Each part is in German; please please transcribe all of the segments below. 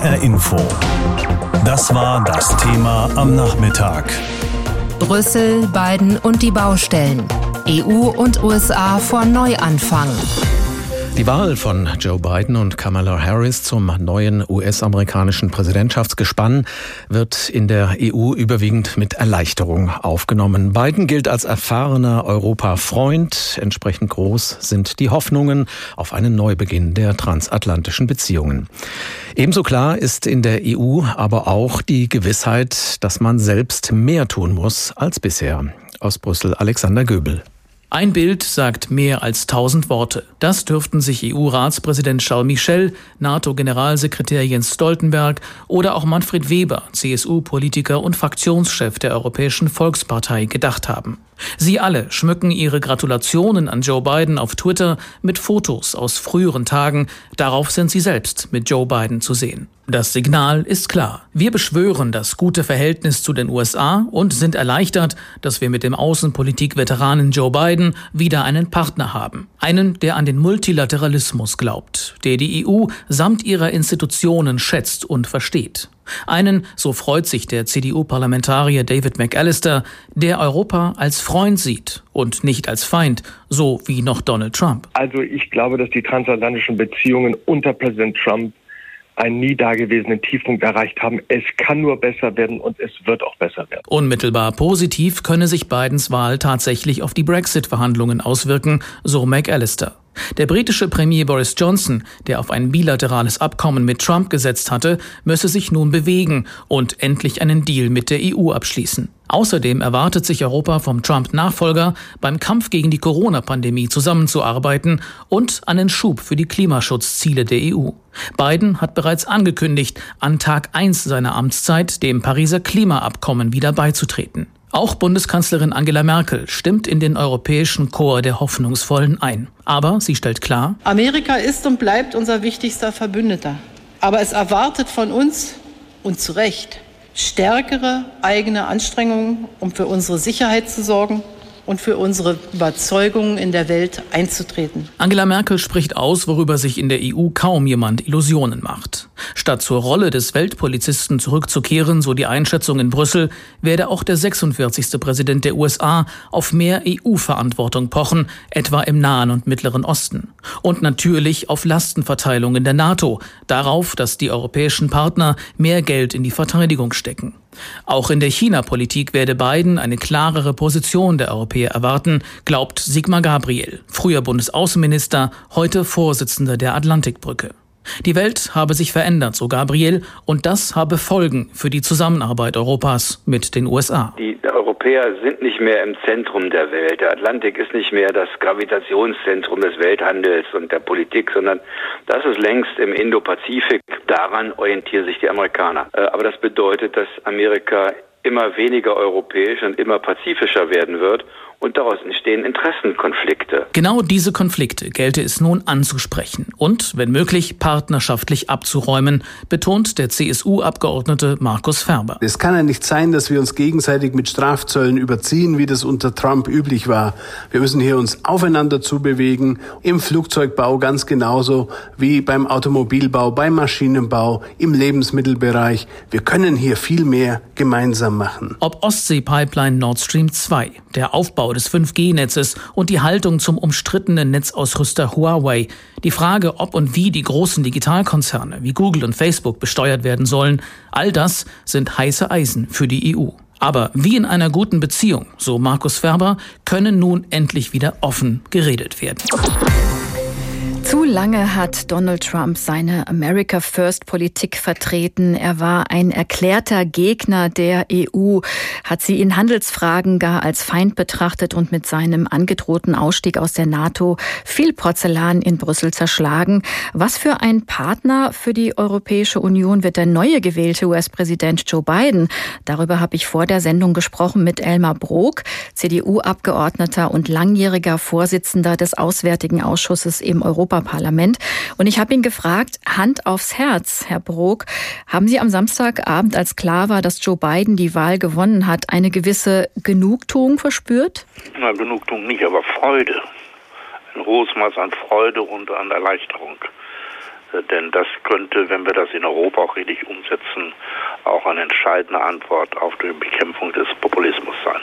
HR Info. Das war das Thema am Nachmittag. Brüssel, Biden und die Baustellen. EU und USA vor Neuanfang. Die Wahl von Joe Biden und Kamala Harris zum neuen US-amerikanischen Präsidentschaftsgespann wird in der EU überwiegend mit Erleichterung aufgenommen. Biden gilt als erfahrener Europa-Freund. Entsprechend groß sind die Hoffnungen auf einen Neubeginn der transatlantischen Beziehungen. Ebenso klar ist in der EU aber auch die Gewissheit, dass man selbst mehr tun muss als bisher. Aus Brüssel Alexander Göbel. Ein Bild sagt mehr als tausend Worte. Das dürften sich EU-Ratspräsident Charles Michel, NATO-Generalsekretär Jens Stoltenberg oder auch Manfred Weber, CSU-Politiker und Fraktionschef der Europäischen Volkspartei, gedacht haben. Sie alle schmücken ihre Gratulationen an Joe Biden auf Twitter mit Fotos aus früheren Tagen. Darauf sind sie selbst mit Joe Biden zu sehen. Das Signal ist klar. Wir beschwören das gute Verhältnis zu den USA und sind erleichtert, dass wir mit dem Außenpolitik-Veteranen Joe Biden wieder einen Partner haben. Einen, der an den Multilateralismus glaubt, der die EU samt ihrer Institutionen schätzt und versteht. Einen, so freut sich der CDU-Parlamentarier David McAllister, der Europa als Freund sieht und nicht als Feind, so wie noch Donald Trump. Also ich glaube, dass die transatlantischen Beziehungen unter Präsident Trump einen nie dagewesenen Tiefpunkt erreicht haben. Es kann nur besser werden und es wird auch besser werden. Unmittelbar positiv könne sich Bidens Wahl tatsächlich auf die Brexit-Verhandlungen auswirken, so McAllister. Der britische Premier Boris Johnson, der auf ein bilaterales Abkommen mit Trump gesetzt hatte, müsse sich nun bewegen und endlich einen Deal mit der EU abschließen. Außerdem erwartet sich Europa vom Trump-Nachfolger, beim Kampf gegen die Corona-Pandemie zusammenzuarbeiten und einen Schub für die Klimaschutzziele der EU. Biden hat bereits angekündigt, an Tag 1 seiner Amtszeit dem Pariser Klimaabkommen wieder beizutreten. Auch Bundeskanzlerin Angela Merkel stimmt in den europäischen Chor der Hoffnungsvollen ein. Aber sie stellt klar, Amerika ist und bleibt unser wichtigster Verbündeter. Aber es erwartet von uns, und zu Recht, stärkere eigene Anstrengungen, um für unsere Sicherheit zu sorgen und für unsere Überzeugungen in der Welt einzutreten. Angela Merkel spricht aus, worüber sich in der EU kaum jemand Illusionen macht. Statt zur Rolle des Weltpolizisten zurückzukehren, so die Einschätzung in Brüssel, werde auch der 46. Präsident der USA auf mehr EU-Verantwortung pochen, etwa im Nahen und Mittleren Osten. Und natürlich auf Lastenverteilung in der NATO, darauf, dass die europäischen Partner mehr Geld in die Verteidigung stecken. Auch in der China-Politik werde Biden eine klarere Position der Europäer erwarten, glaubt Sigmar Gabriel, früher Bundesaußenminister, heute Vorsitzender der Atlantikbrücke. Die Welt habe sich verändert, so Gabriel, und das habe Folgen für die Zusammenarbeit Europas mit den USA. Die Europäer sind nicht mehr im Zentrum der Welt. Der Atlantik ist nicht mehr das Gravitationszentrum des Welthandels und der Politik, sondern das ist längst im Indopazifik. Daran orientieren sich die Amerikaner. Äh, aber das bedeutet, dass Amerika immer weniger europäisch und immer pazifischer werden wird und daraus entstehen Interessenkonflikte. Genau diese Konflikte gelte es nun anzusprechen und, wenn möglich, partnerschaftlich abzuräumen, betont der CSU-Abgeordnete Markus Ferber. Es kann ja nicht sein, dass wir uns gegenseitig mit Strafzöllen überziehen, wie das unter Trump üblich war. Wir müssen hier uns aufeinander zubewegen, im Flugzeugbau ganz genauso wie beim Automobilbau, beim Maschinenbau, im Lebensmittelbereich. Wir können hier viel mehr gemeinsam machen. Ob Ostsee-Pipeline Nord Stream 2, der Aufbau Ausbau des 5G-Netzes und die Haltung zum umstrittenen Netzausrüster Huawei, die Frage, ob und wie die großen Digitalkonzerne wie Google und Facebook besteuert werden sollen, all das sind heiße Eisen für die EU. Aber wie in einer guten Beziehung, so Markus Ferber, können nun endlich wieder offen geredet werden. Zu lange hat Donald Trump seine America First Politik vertreten. Er war ein erklärter Gegner der EU, hat sie in Handelsfragen gar als Feind betrachtet und mit seinem angedrohten Ausstieg aus der NATO viel Porzellan in Brüssel zerschlagen. Was für ein Partner für die Europäische Union wird der neue gewählte US-Präsident Joe Biden? Darüber habe ich vor der Sendung gesprochen mit Elmar Brok, CDU-Abgeordneter und langjähriger Vorsitzender des Auswärtigen Ausschusses im Europa Europaparlament. Und ich habe ihn gefragt, Hand aufs Herz, Herr Brok, haben Sie am Samstagabend, als klar war, dass Joe Biden die Wahl gewonnen hat, eine gewisse Genugtuung verspürt? Na, Genugtuung nicht, aber Freude. Ein hohes Maß an Freude und an Erleichterung. Denn das könnte, wenn wir das in Europa auch richtig umsetzen, auch eine entscheidende Antwort auf die Bekämpfung des Populismus sein.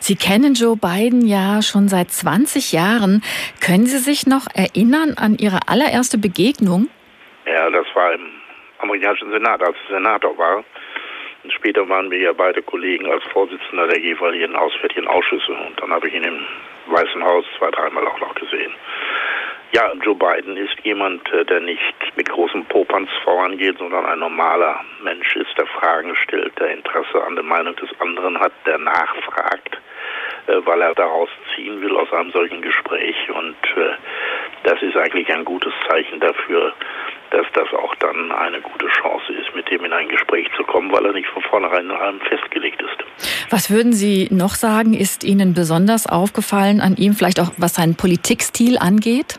Sie kennen Joe Biden ja schon seit 20 Jahren. Können Sie sich noch erinnern an Ihre allererste Begegnung? Ja, das war im amerikanischen Senat, als ich Senator war. Und später waren wir ja beide Kollegen als Vorsitzender der jeweiligen auswärtigen Ausschüsse. Und dann habe ich ihn im Weißen Haus zwei, dreimal auch noch gesehen. Ja, Joe Biden ist jemand, äh, der nicht mit großem Popanz vorangeht, sondern ein normaler Mensch ist, der Fragen stellt, der Interesse an der Meinung des anderen hat, der nachfragt, äh, weil er daraus ziehen will aus einem solchen Gespräch. Und äh, das ist eigentlich ein gutes Zeichen dafür, dass das auch dann eine gute Chance ist, mit dem in ein Gespräch zu kommen, weil er nicht von vornherein in allem festgelegt ist. Was würden Sie noch sagen, ist Ihnen besonders aufgefallen an ihm, vielleicht auch was seinen Politikstil angeht?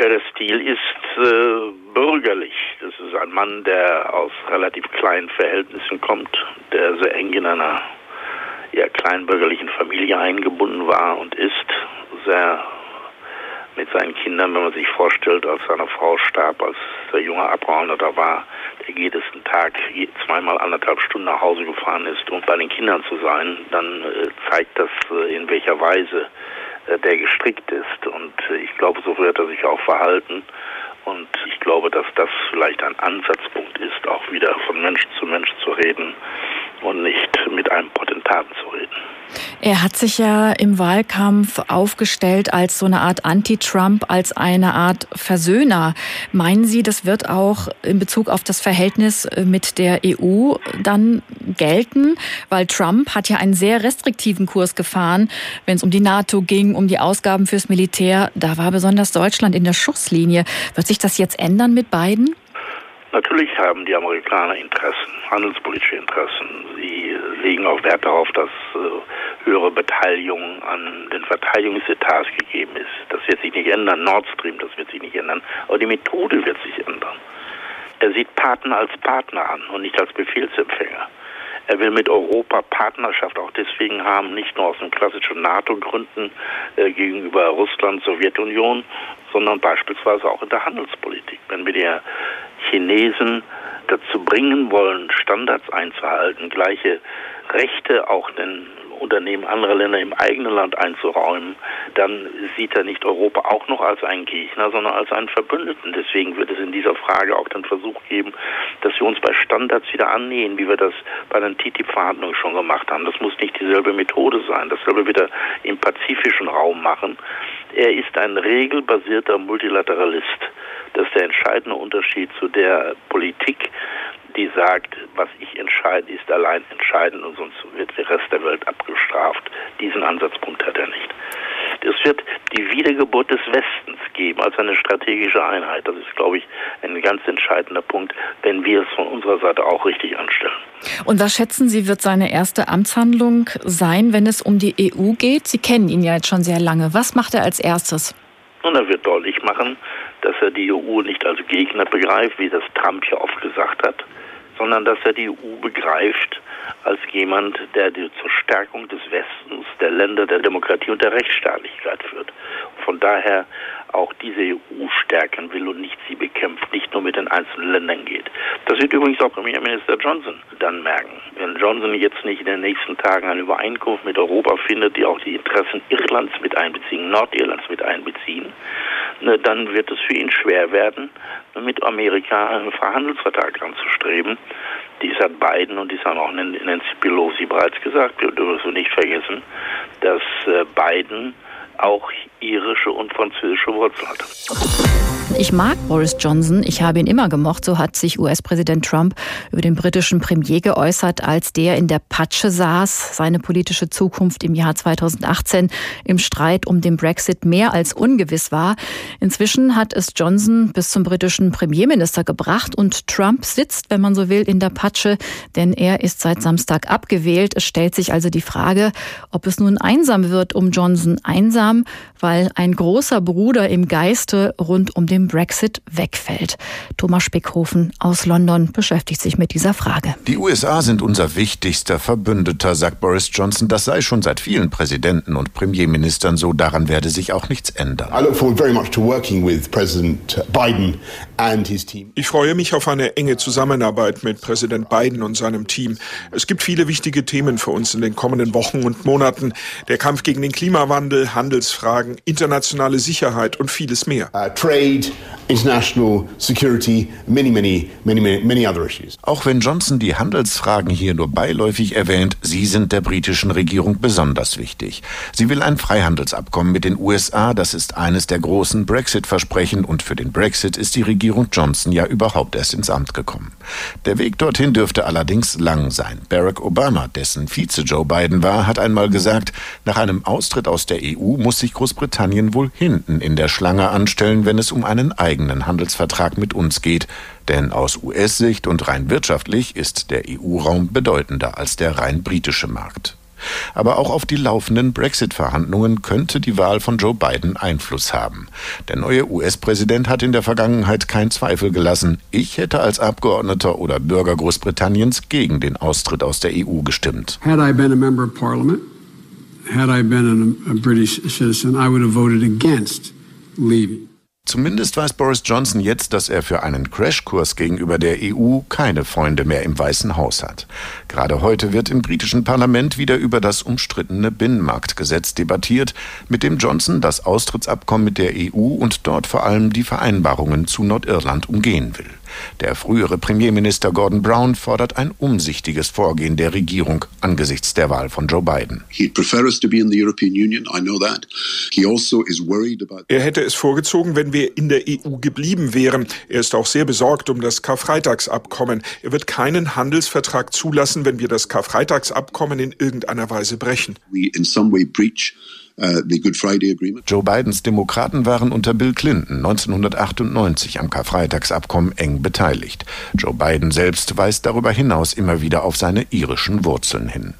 Ja, der Stil ist äh, bürgerlich. Das ist ein Mann, der aus relativ kleinen Verhältnissen kommt, der sehr eng in einer ja, kleinbürgerlichen Familie eingebunden war und ist, sehr mit seinen Kindern, wenn man sich vorstellt, als seine Frau starb, als der junge Abgeordneter war, der jedes Tag zweimal anderthalb Stunden nach Hause gefahren ist, um bei den Kindern zu sein, dann äh, zeigt das, äh, in welcher Weise der gestrickt ist. Und äh, ich glaube, so wird er sich auch verhalten. Und ich glaube, dass das vielleicht ein Ansatzpunkt ist, auch wieder von Mensch zu Mensch zu reden und nicht mit einem Potentaten zu reden. Er hat sich ja im Wahlkampf aufgestellt als so eine Art Anti-Trump, als eine Art Versöhner. Meinen Sie, das wird auch in Bezug auf das Verhältnis äh, mit der EU dann gelten? Weil Trump hat ja einen sehr restriktiven Kurs gefahren, wenn es um die NATO ging, um die Ausgaben fürs Militär. Da war besonders Deutschland in der Schusslinie. Wird sich das jetzt ändern mit beiden? Natürlich haben die Amerikaner Interessen, handelspolitische Interessen. Sie legen auch Wert darauf, dass äh, höhere Beteiligung an den Verteidigungsetats gegeben ist. Das wird sich nicht ändern. Nord Stream, das wird sich nicht ändern. Aber die Methode wird sich ändern. Er sieht Partner als Partner an und nicht als Befehlsempfänger. Er will mit Europa Partnerschaft auch deswegen haben, nicht nur aus den klassischen NATO-Gründen äh, gegenüber Russland, Sowjetunion, sondern beispielsweise auch in der Handelspolitik. Wenn wir die Chinesen dazu bringen wollen, Standards einzuhalten, gleiche Rechte auch den Unternehmen anderer Länder im eigenen Land einzuräumen, dann sieht er nicht Europa auch noch als einen Gegner, sondern als einen Verbündeten. Deswegen wird es in dieser Frage auch den Versuch geben, dass wir uns bei Standards wieder annähen, wie wir das bei den TTIP-Verhandlungen schon gemacht haben. Das muss nicht dieselbe Methode sein. Das soll wir wieder im pazifischen Raum machen. Er ist ein regelbasierter Multilateralist. Das ist der entscheidende Unterschied zu der Politik, die sagt, was ich entscheide, ist allein entscheidend und sonst wird der Rest der Welt abgestraft. Diesen Ansatzpunkt hat er nicht. Es wird die Wiedergeburt des Westens geben als eine strategische Einheit. Das ist, glaube ich, ein ganz entscheidender Punkt, wenn wir es von unserer Seite auch richtig anstellen. Und was schätzen Sie, wird seine erste Amtshandlung sein, wenn es um die EU geht? Sie kennen ihn ja jetzt schon sehr lange. Was macht er als erstes? Und er wird deutlich machen, dass er die EU nicht als Gegner begreift, wie das Trump ja oft gesagt hat, sondern dass er die EU begreift als jemand, der zur Stärkung des Westens, der Länder, der Demokratie und der Rechtsstaatlichkeit führt. Von daher auch diese EU stärken will und nicht sie bekämpft, nicht nur mit den einzelnen Ländern geht. Das wird übrigens auch Premierminister Johnson dann merken. Wenn Johnson jetzt nicht in den nächsten Tagen eine Übereinkunft mit Europa findet, die auch die Interessen Irlands mit einbeziehen, Nordirlands mit einbeziehen, ne, dann wird es für ihn schwer werden, mit Amerika einen Verhandelsvertrag anzustreben. Dies hat Biden und dies haben auch Nancy Pelosi bereits gesagt. Wir dürfen nicht vergessen, dass äh, Biden auch irische und französische Wurzeln hat. Ich mag Boris Johnson. Ich habe ihn immer gemocht. So hat sich US-Präsident Trump über den britischen Premier geäußert, als der in der Patsche saß. Seine politische Zukunft im Jahr 2018 im Streit um den Brexit mehr als ungewiss war. Inzwischen hat es Johnson bis zum britischen Premierminister gebracht und Trump sitzt, wenn man so will, in der Patsche, denn er ist seit Samstag abgewählt. Es stellt sich also die Frage, ob es nun einsam wird um Johnson. Einsam, weil ein großer Bruder im Geiste rund um den Brexit wegfällt. Thomas Spickhofen aus London beschäftigt sich mit dieser Frage. Die USA sind unser wichtigster Verbündeter, sagt Boris Johnson. Das sei schon seit vielen Präsidenten und Premierministern so. Daran werde sich auch nichts ändern. Ich freue mich auf eine enge Zusammenarbeit mit Präsident Biden und seinem Team. Es gibt viele wichtige Themen für uns in den kommenden Wochen und Monaten. Der Kampf gegen den Klimawandel, Handelsfragen, internationale Sicherheit und vieles mehr. Uh, trade, international security, many, many, many, many other issues. Auch wenn Johnson die Handelsfragen hier nur beiläufig erwähnt, sie sind der britischen Regierung besonders wichtig. Sie will ein Freihandelsabkommen mit den USA, das ist eines der großen Brexit-Versprechen und für den Brexit ist die Regierung Johnson ja überhaupt erst ins Amt gekommen. Der Weg dorthin dürfte allerdings lang sein. Barack Obama, dessen Vize Joe Biden war, hat einmal gesagt, nach einem Austritt aus der EU muss sich Großbritannien wohl hinten in der Schlange anstellen, wenn es um einen eigenen Handelsvertrag mit uns geht. Denn aus US-Sicht und rein wirtschaftlich ist der EU-Raum bedeutender als der rein britische Markt. Aber auch auf die laufenden Brexit-Verhandlungen könnte die Wahl von Joe Biden Einfluss haben. Der neue US-Präsident hat in der Vergangenheit keinen Zweifel gelassen, ich hätte als Abgeordneter oder Bürger Großbritanniens gegen den Austritt aus der EU gestimmt. Had I been a member of parliament, had I been a British citizen, I would have voted against leaving. Zumindest weiß Boris Johnson jetzt, dass er für einen Crashkurs gegenüber der EU keine Freunde mehr im Weißen Haus hat. Gerade heute wird im britischen Parlament wieder über das umstrittene Binnenmarktgesetz debattiert, mit dem Johnson das Austrittsabkommen mit der EU und dort vor allem die Vereinbarungen zu Nordirland umgehen will. Der frühere Premierminister Gordon Brown fordert ein umsichtiges Vorgehen der Regierung angesichts der Wahl von Joe Biden. Also er hätte es vorgezogen, wenn wir in der EU geblieben wären. Er ist auch sehr besorgt um das Karfreitagsabkommen. Er wird keinen Handelsvertrag zulassen, wenn wir das Karfreitagsabkommen in irgendeiner Weise brechen. We in some way breach Joe Bidens Demokraten waren unter Bill Clinton 1998 am Karfreitagsabkommen eng beteiligt. Joe Biden selbst weist darüber hinaus immer wieder auf seine irischen Wurzeln hin.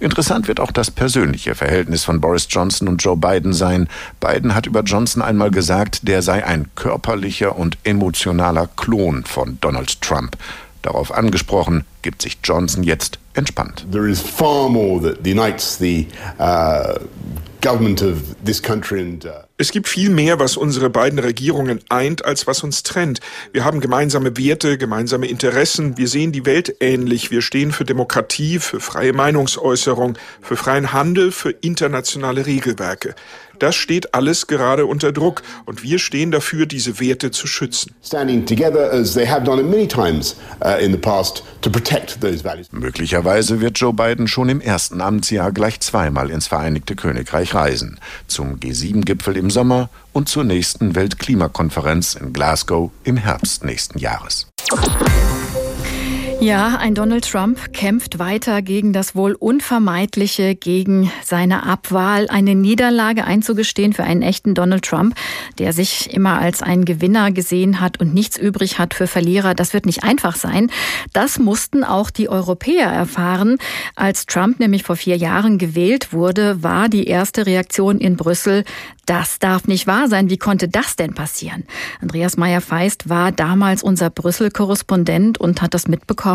Interessant wird auch das persönliche Verhältnis von Boris Johnson und Joe Biden sein. Biden hat über Johnson einmal gesagt, der sei ein körperlicher und emotionaler Klon von Donald Trump. Darauf angesprochen, gibt sich Johnson jetzt entspannt. There is far more that unites the uh, government of this country and uh es gibt viel mehr, was unsere beiden Regierungen eint, als was uns trennt. Wir haben gemeinsame Werte, gemeinsame Interessen. Wir sehen die Welt ähnlich. Wir stehen für Demokratie, für freie Meinungsäußerung, für freien Handel, für internationale Regelwerke. Das steht alles gerade unter Druck und wir stehen dafür, diese Werte zu schützen. Möglicherweise wird Joe Biden schon im ersten Amtsjahr gleich zweimal ins Vereinigte Königreich reisen. Zum G7-Gipfel im Sommer und zur nächsten Weltklimakonferenz in Glasgow im Herbst nächsten Jahres. Ja, ein Donald Trump kämpft weiter gegen das wohl Unvermeidliche, gegen seine Abwahl, eine Niederlage einzugestehen für einen echten Donald Trump, der sich immer als ein Gewinner gesehen hat und nichts übrig hat für Verlierer. Das wird nicht einfach sein. Das mussten auch die Europäer erfahren. Als Trump nämlich vor vier Jahren gewählt wurde, war die erste Reaktion in Brüssel, das darf nicht wahr sein. Wie konnte das denn passieren? Andreas Meyer-Feist war damals unser Brüssel-Korrespondent und hat das mitbekommen.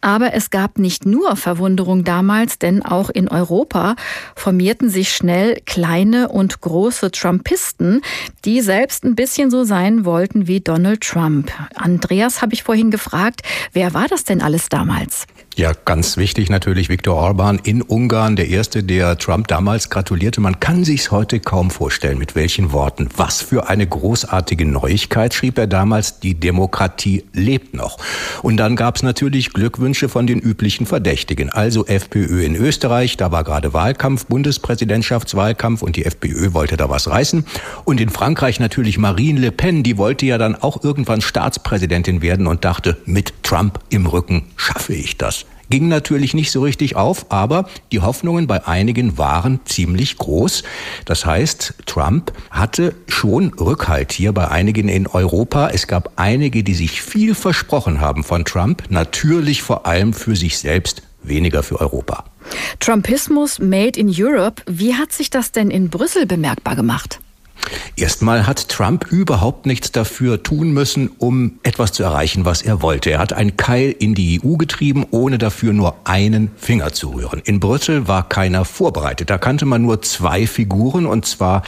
Aber es gab nicht nur Verwunderung damals, denn auch in Europa formierten sich schnell kleine und große Trumpisten, die selbst ein bisschen so sein wollten wie Donald Trump. Andreas habe ich vorhin gefragt, wer war das denn alles damals? Ja, ganz wichtig natürlich Viktor Orban in Ungarn, der erste, der Trump damals gratulierte. Man kann sich's heute kaum vorstellen, mit welchen Worten. Was für eine großartige Neuigkeit, schrieb er damals. Die Demokratie lebt noch. Und dann gab's natürlich Glückwünsche von den üblichen Verdächtigen. Also FPÖ in Österreich, da war gerade Wahlkampf, Bundespräsidentschaftswahlkampf und die FPÖ wollte da was reißen. Und in Frankreich natürlich Marine Le Pen, die wollte ja dann auch irgendwann Staatspräsidentin werden und dachte, mit Trump im Rücken schaffe ich das ging natürlich nicht so richtig auf, aber die Hoffnungen bei einigen waren ziemlich groß. Das heißt, Trump hatte schon Rückhalt hier bei einigen in Europa. Es gab einige, die sich viel versprochen haben von Trump, natürlich vor allem für sich selbst, weniger für Europa. Trumpismus made in Europe, wie hat sich das denn in Brüssel bemerkbar gemacht? Erstmal hat Trump überhaupt nichts dafür tun müssen, um etwas zu erreichen, was er wollte. Er hat einen Keil in die EU getrieben, ohne dafür nur einen Finger zu rühren. In Brüssel war keiner vorbereitet. Da kannte man nur zwei Figuren, und zwar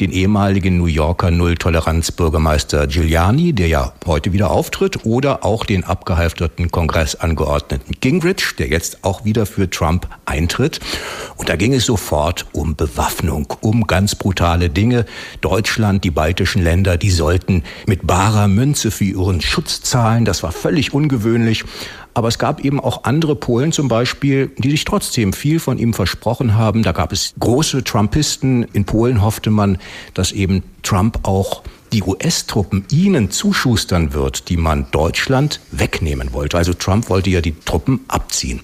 den ehemaligen New Yorker Nulltoleranz-Bürgermeister Giuliani, der ja heute wieder auftritt, oder auch den abgehalfterten Kongressangeordneten Gingrich, der jetzt auch wieder für Trump eintritt. Und da ging es sofort um Bewaffnung, um ganz brutale Dinge. Deutschland, die baltischen Länder, die sollten mit barer Münze für ihren Schutz zahlen. Das war völlig ungewöhnlich. Aber es gab eben auch andere Polen zum Beispiel, die sich trotzdem viel von ihm versprochen haben. Da gab es große Trumpisten. In Polen hoffte man, dass eben Trump auch die US-Truppen ihnen zuschustern wird, die man Deutschland wegnehmen wollte. Also Trump wollte ja die Truppen abziehen.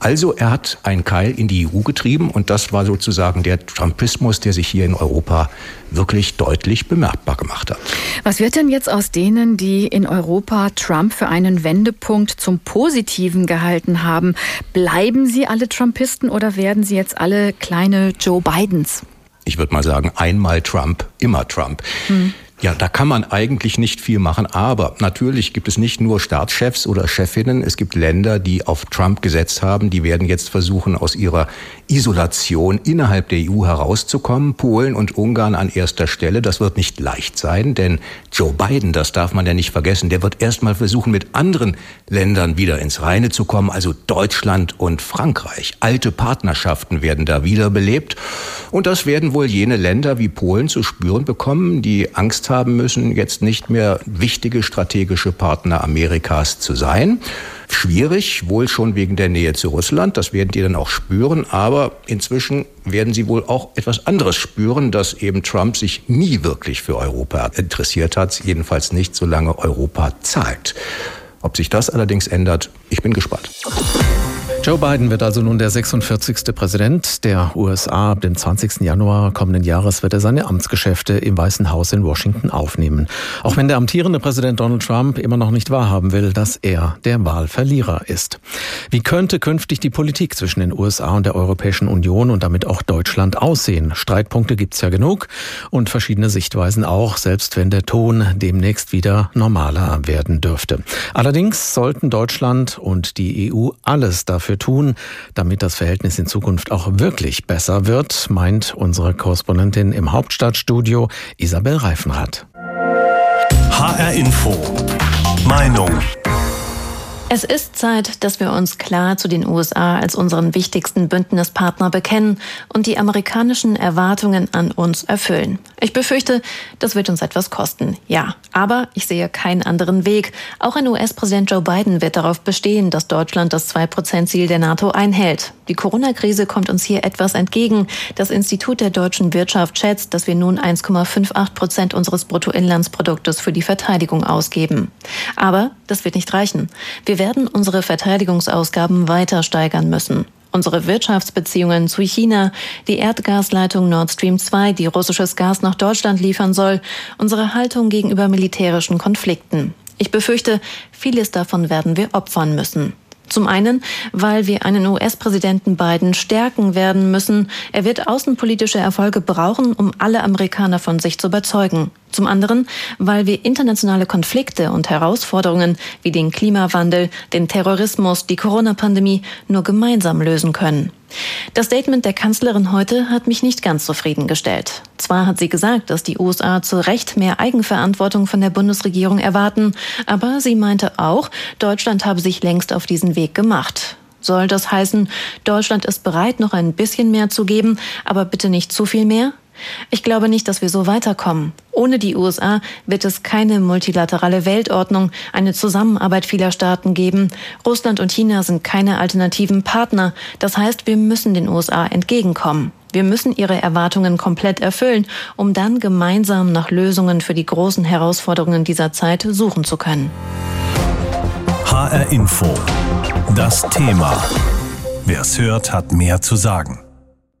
Also er hat einen Keil in die EU getrieben und das war sozusagen der Trumpismus, der sich hier in Europa wirklich deutlich bemerkbar gemacht hat. Was wird denn jetzt aus denen, die in Europa Trump für einen Wendepunkt zum Positiven gehalten haben? Bleiben sie alle Trumpisten oder werden sie jetzt alle kleine Joe Bidens? Ich würde mal sagen, einmal Trump, immer Trump. Hm. Ja, da kann man eigentlich nicht viel machen. Aber natürlich gibt es nicht nur Staatschefs oder Chefinnen. Es gibt Länder, die auf Trump gesetzt haben. Die werden jetzt versuchen, aus ihrer Isolation innerhalb der EU herauszukommen. Polen und Ungarn an erster Stelle. Das wird nicht leicht sein, denn Joe Biden, das darf man ja nicht vergessen, der wird erst mal versuchen, mit anderen Ländern wieder ins Reine zu kommen. Also Deutschland und Frankreich. Alte Partnerschaften werden da wiederbelebt. Und das werden wohl jene Länder wie Polen zu spüren bekommen, die Haben müssen, jetzt nicht mehr wichtige strategische Partner Amerikas zu sein. Schwierig, wohl schon wegen der Nähe zu Russland, das werden die dann auch spüren, aber inzwischen werden sie wohl auch etwas anderes spüren, dass eben Trump sich nie wirklich für Europa interessiert hat, jedenfalls nicht solange Europa zahlt. Ob sich das allerdings ändert, ich bin gespannt. Joe Biden wird also nun der 46. Präsident der USA. Ab dem 20. Januar kommenden Jahres wird er seine Amtsgeschäfte im Weißen Haus in Washington aufnehmen. Auch wenn der amtierende Präsident Donald Trump immer noch nicht wahrhaben will, dass er der Wahlverlierer ist. Wie könnte künftig die Politik zwischen den USA und der Europäischen Union und damit auch Deutschland aussehen? Streitpunkte gibt's ja genug und verschiedene Sichtweisen auch, selbst wenn der Ton demnächst wieder normaler werden dürfte. Allerdings sollten Deutschland und die EU alles dafür dafür tun, damit das Verhältnis in Zukunft auch wirklich besser wird, meint unsere Korrespondentin im Hauptstadtstudio Isabel Reifenrath. HR Info. Meinung. Es ist Zeit, dass wir uns klar zu den USA als unseren wichtigsten Bündnispartner bekennen und die amerikanischen Erwartungen an uns erfüllen. Ich befürchte, das wird uns etwas kosten. Ja, aber ich sehe keinen anderen Weg. Auch ein US-Präsident Joe Biden wird darauf bestehen, dass Deutschland das 2-Prozent-Ziel der NATO einhält. Die Corona-Krise kommt uns hier etwas entgegen. Das Institut der deutschen Wirtschaft schätzt, dass wir nun 1,58 Prozent unseres Bruttoinlandsproduktes für die Verteidigung ausgeben. Aber das wird nicht reichen. Wir werden unsere Verteidigungsausgaben weiter steigern müssen. Unsere Wirtschaftsbeziehungen zu China, die Erdgasleitung Nord Stream 2, die russisches Gas nach Deutschland liefern soll, unsere Haltung gegenüber militärischen Konflikten. Ich befürchte, vieles davon werden wir opfern müssen. Zum einen, weil wir einen US-Präsidenten Biden stärken werden müssen. Er wird außenpolitische Erfolge brauchen, um alle Amerikaner von sich zu überzeugen. Zum anderen, weil wir internationale Konflikte und Herausforderungen wie den Klimawandel, den Terrorismus, die Corona-Pandemie nur gemeinsam lösen können. Das Statement der Kanzlerin heute hat mich nicht ganz zufriedengestellt. Zwar hat sie gesagt, dass die USA zu Recht mehr Eigenverantwortung von der Bundesregierung erwarten, aber sie meinte auch, Deutschland habe sich längst auf diesen Weg gemacht. Soll das heißen, Deutschland ist bereit, noch ein bisschen mehr zu geben, aber bitte nicht zu viel mehr? Ich glaube nicht, dass wir so weiterkommen. Ohne die USA wird es keine multilaterale Weltordnung, eine Zusammenarbeit vieler Staaten geben. Russland und China sind keine alternativen Partner. Das heißt, wir müssen den USA entgegenkommen. Wir müssen ihre Erwartungen komplett erfüllen, um dann gemeinsam nach Lösungen für die großen Herausforderungen dieser Zeit suchen zu können. HR Info. Das Thema. Wer es hört, hat mehr zu sagen.